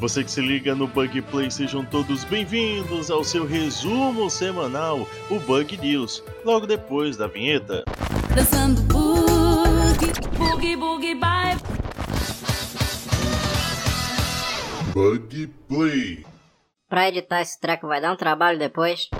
Você que se liga no Bug Play, sejam todos bem-vindos ao seu resumo semanal, o Bug News, logo depois da vinheta. Dançando boogie, boogie, boogie, bye. Bug Play. Pra editar esse treco vai dar um trabalho depois.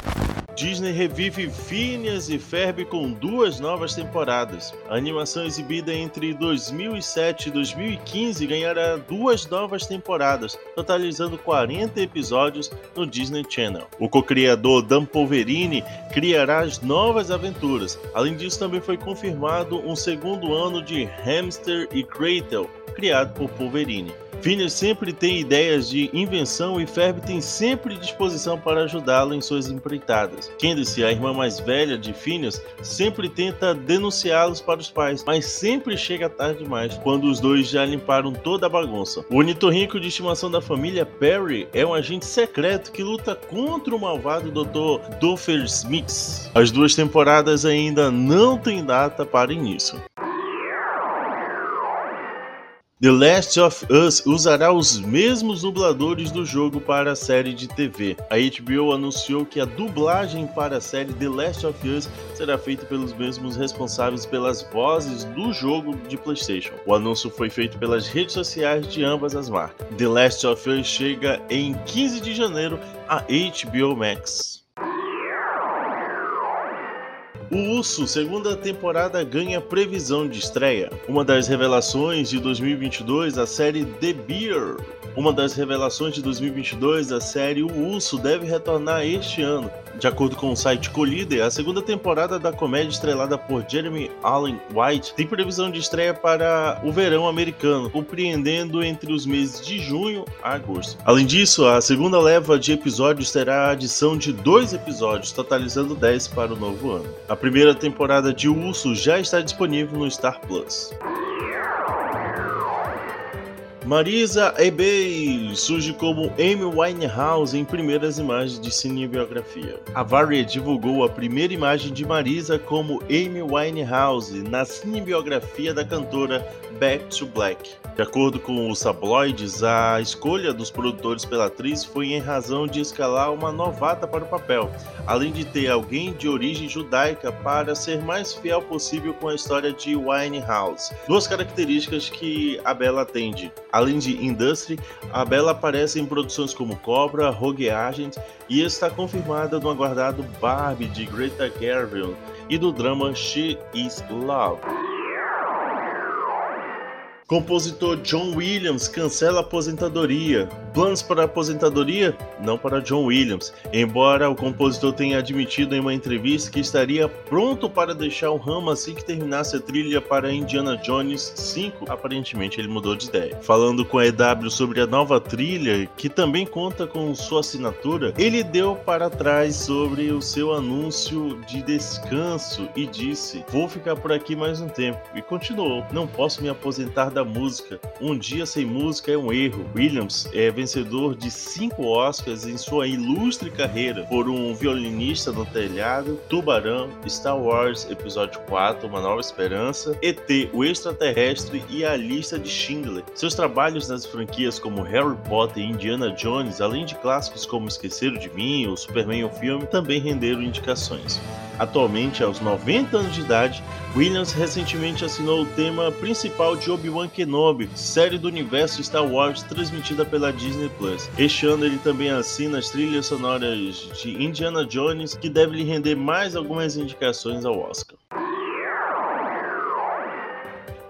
Disney revive Phineas e Ferb com duas novas temporadas. A animação exibida entre 2007 e 2015 ganhará duas novas temporadas, totalizando 40 episódios no Disney Channel. O co-criador Dan Polverini criará as novas aventuras. Além disso, também foi confirmado um segundo ano de Hamster e Gretel, criado por Polverini. Phineas sempre tem ideias de invenção e Ferb tem sempre disposição para ajudá-lo em suas empreitadas. Candice, a irmã mais velha de Phineas, sempre tenta denunciá-los para os pais, mas sempre chega tarde demais, quando os dois já limparam toda a bagunça. O ornitorrinco de estimação da família Perry é um agente secreto que luta contra o malvado Dr. Doofenshmirtz. As duas temporadas ainda não têm data para início. The Last of Us usará os mesmos dubladores do jogo para a série de TV. A HBO anunciou que a dublagem para a série The Last of Us será feita pelos mesmos responsáveis pelas vozes do jogo de PlayStation. O anúncio foi feito pelas redes sociais de ambas as marcas. The Last of Us chega em 15 de janeiro a HBO Max. O Urso, segunda temporada, ganha previsão de estreia. Uma das revelações de 2022, a série The Beer. Uma das revelações de 2022, a série O Urso deve retornar este ano. De acordo com o site Collider, a segunda temporada da comédia estrelada por Jeremy Allen White tem previsão de estreia para o verão americano, compreendendo entre os meses de junho a agosto. Além disso, a segunda leva de episódios terá a adição de dois episódios, totalizando 10 para o novo ano. A primeira temporada de Urso já está disponível no Star Plus. Marisa Ebey surge como Amy Winehouse em primeiras imagens de cinebiografia. A Variety divulgou a primeira imagem de Marisa como Amy Winehouse na cinebiografia da cantora Back to Black. De acordo com os tabloides, a escolha dos produtores pela atriz foi em razão de escalar uma novata para o papel, além de ter alguém de origem judaica para ser mais fiel possível com a história de Winehouse. Duas características que a Bela atende. Além de Industry, a Bela aparece em produções como Cobra, Rogue Agent e está confirmada no aguardado Barbie de Greta Gerwig e do drama She Is Love. Compositor John Williams cancela a aposentadoria. Planos para a aposentadoria? Não para John Williams. Embora o compositor tenha admitido em uma entrevista que estaria pronto para deixar o ramo assim que terminasse a trilha para Indiana Jones 5, aparentemente ele mudou de ideia. Falando com a EW sobre a nova trilha, que também conta com sua assinatura, ele deu para trás sobre o seu anúncio de descanso e disse: Vou ficar por aqui mais um tempo. E continuou: Não posso me aposentar da música. Um dia sem música é um erro. Williams é vencedor de cinco Oscars em sua ilustre carreira por um violinista no telhado, Tubarão, Star Wars Episódio 4, Uma Nova Esperança, ET, o Extraterrestre e a Lista de Schindler. Seus trabalhos nas franquias como Harry Potter e Indiana Jones, além de clássicos como Esqueceram de Mim ou Superman o filme, também renderam indicações. Atualmente, aos 90 anos de idade, Williams recentemente assinou o tema principal de Obi-Wan Kenobi, série do universo Star Wars transmitida pela Disney Plus. Este ano ele também assina as trilhas sonoras de Indiana Jones, que deve lhe render mais algumas indicações ao Oscar.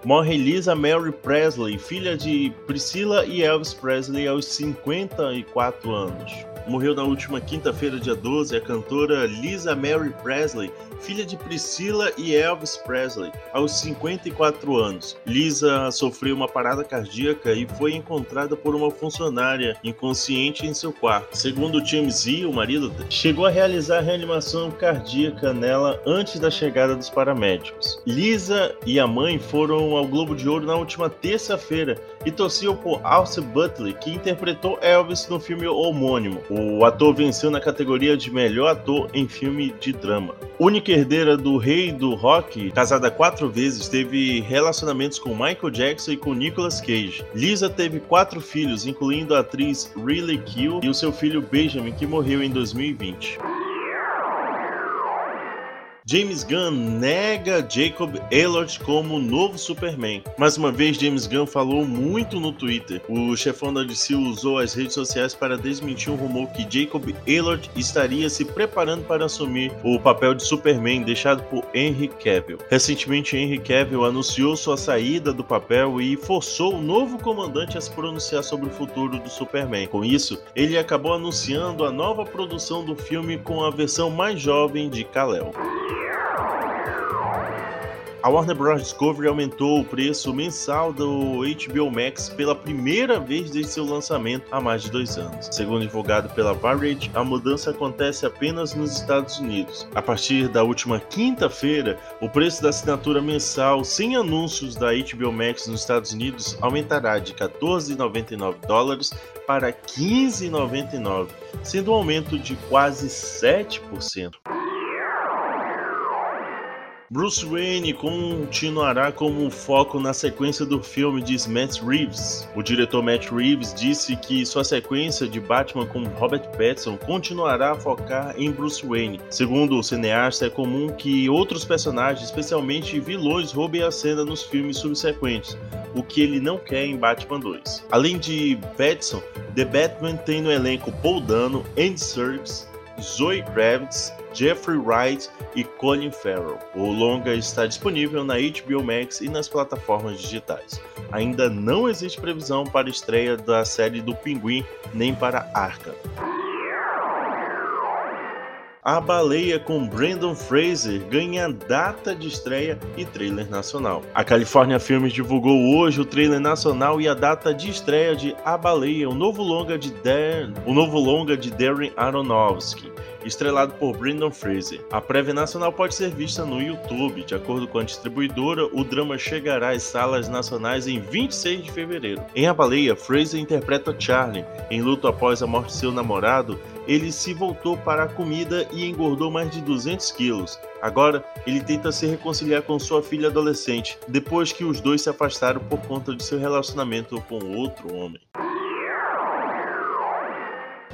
Morre Lisa Mary Presley, filha de Priscilla e Elvis Presley, aos 54 anos. Morreu na última quinta-feira, dia 12, a cantora Lisa Mary Presley, filha de Priscilla e Elvis Presley, aos 54 anos. Lisa sofreu uma parada cardíaca e foi encontrada por uma funcionária inconsciente em seu quarto. Segundo TMZ, o marido chegou a realizar reanimação cardíaca nela antes da chegada dos paramédicos. Lisa e a mãe foram ao Globo de Ouro na última terça-feira e torciam por Austin Butler, que interpretou Elvis no filme homônimo. O ator venceu na categoria de melhor ator em filme de drama. Única herdeira do rei do rock, casada quatro vezes, teve relacionamentos com Michael Jackson e com Nicolas Cage. Lisa teve quatro filhos, incluindo a atriz Riley Keough e o seu filho Benjamin, que morreu em 2020. James Gunn nega Jacob Elord como novo Superman. Mais uma vez, James Gunn falou muito no Twitter. O chefão da DC usou as redes sociais para desmentir um rumor que Jacob Elord estaria se preparando para assumir o papel de Superman deixado por Henry Cavill. Recentemente, Henry Cavill anunciou sua saída do papel e forçou o novo comandante a se pronunciar sobre o futuro do Superman. Com isso, ele acabou anunciando a nova produção do filme com a versão mais jovem de Kal-El. A Warner Bros. Discovery aumentou o preço mensal do HBO Max pela primeira vez desde seu lançamento há mais de dois anos. Segundo divulgado pela Variety, a mudança acontece apenas nos Estados Unidos. A partir da última quinta-feira, o preço da assinatura mensal sem anúncios da HBO Max nos Estados Unidos aumentará de 14,99 dólares para 15,99, sendo um aumento de quase 7%. Bruce Wayne continuará como um foco na sequência do filme de Matt Reeves. O diretor Matt Reeves disse que sua sequência de Batman com Robert Pattinson continuará a focar em Bruce Wayne. Segundo o cineasta, é comum que outros personagens, especialmente vilões, roubem a cena nos filmes subsequentes, o que ele não quer em Batman 2. Além de Pattinson, The Batman tem no elenco Paul Dano, Andy Serkis, Zoe Kravitz, Jeffrey Wright e Colin Farrell. O longa está disponível na HBO Max e nas plataformas digitais. Ainda não existe previsão para estreia da série do Pinguim nem para Arca. A Baleia com Brandon Fraser ganha data de estreia e trailer nacional. A California Filmes divulgou hoje o trailer nacional e a data de estreia de A Baleia, o novo longa de, Dan... o novo longa de Darren Aronofsky estrelado por Brendan Fraser. A prévia nacional pode ser vista no YouTube. De acordo com a distribuidora, o drama chegará às salas nacionais em 26 de fevereiro. Em A Baleia, Fraser interpreta Charlie. Em luto após a morte de seu namorado, ele se voltou para a comida e engordou mais de 200 quilos. Agora, ele tenta se reconciliar com sua filha adolescente, depois que os dois se afastaram por conta de seu relacionamento com outro homem.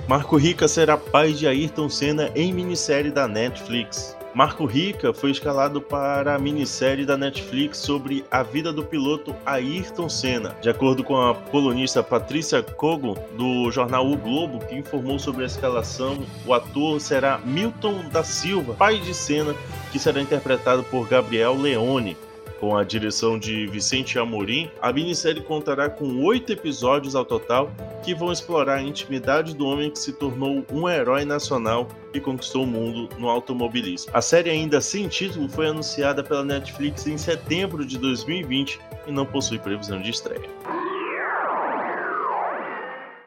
Marco Rica será pai de Ayrton Senna em minissérie da Netflix. Marco Rica foi escalado para a minissérie da Netflix sobre a vida do piloto Ayrton Senna. De acordo com a colunista Patrícia Kogo, do jornal O Globo, que informou sobre a escalação, o ator será Milton da Silva, pai de Senna, que será interpretado por Gabriel Leone. Com a direção de Vicente Amorim, a minissérie contará com oito episódios ao total que vão explorar a intimidade do homem que se tornou um herói nacional e conquistou o mundo no automobilismo. A série, ainda sem título, foi anunciada pela Netflix em setembro de 2020 e não possui previsão de estreia.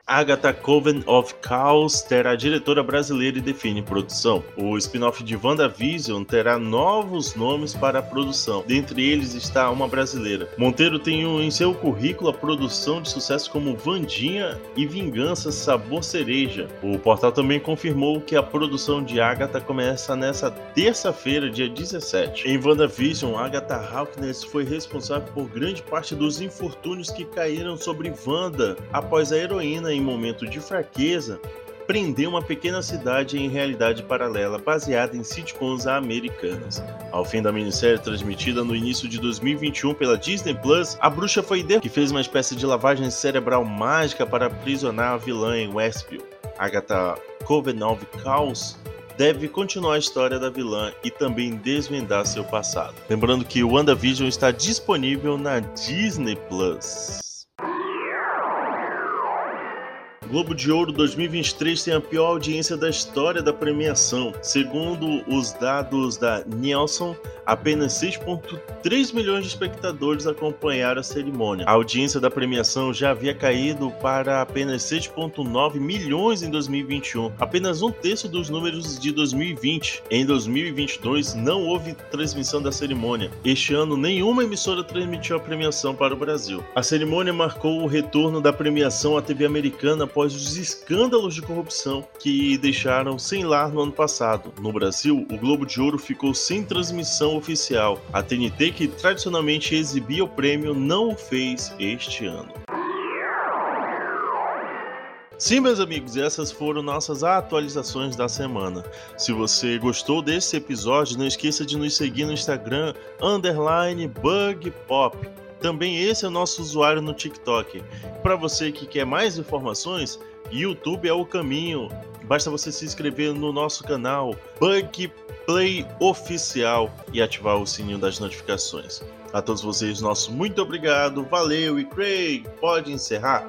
Agatha Coven of Chaos terá diretora brasileira e define produção. O spin-off de WandaVision terá novos nomes para a produção. Dentre eles está uma brasileira. Monteiro tem em seu currículo a produção de sucesso como Vandinha e Vingança Sabor Cereja. O portal também confirmou que a produção de Agatha começa nessa terça-feira, dia 17. Em WandaVision, Agatha Harkness foi responsável por grande parte dos infortúnios que caíram sobre Wanda após a heroína em momento de fraqueza, prendeu uma pequena cidade em realidade paralela baseada em sitcoms americanas. Ao fim da minissérie transmitida no início de 2021 pela Disney Plus, a bruxa foi ideia que fez uma espécie de lavagem cerebral mágica para aprisionar a vilã em Westview. Agatha Covenant Chaos deve continuar a história da vilã e também desvendar seu passado. Lembrando que o WandaVision está disponível na Disney Plus. Globo de Ouro 2023 tem a pior audiência da história da premiação. Segundo os dados da Nielsen, apenas 6,3 milhões de espectadores acompanharam a cerimônia. A audiência da premiação já havia caído para apenas 6,9 milhões em 2021, apenas um terço dos números de 2020. Em 2022, não houve transmissão da cerimônia. Este ano, nenhuma emissora transmitiu a premiação para o Brasil. A cerimônia marcou o retorno da premiação à TV americana após os escândalos de corrupção que deixaram sem lar no ano passado. No Brasil, o Globo de Ouro ficou sem transmissão oficial. A TNT, que tradicionalmente exibia o prêmio, não o fez este ano. Sim, meus amigos, essas foram nossas atualizações da semana. Se você gostou desse episódio, não esqueça de nos seguir no Instagram, underline bugpop. Também esse é o nosso usuário no TikTok. Para você que quer mais informações, YouTube é o caminho. Basta você se inscrever no nosso canal Bug Play Oficial e ativar o sininho das notificações. A todos vocês, nosso muito obrigado, valeu e Craig, pode encerrar.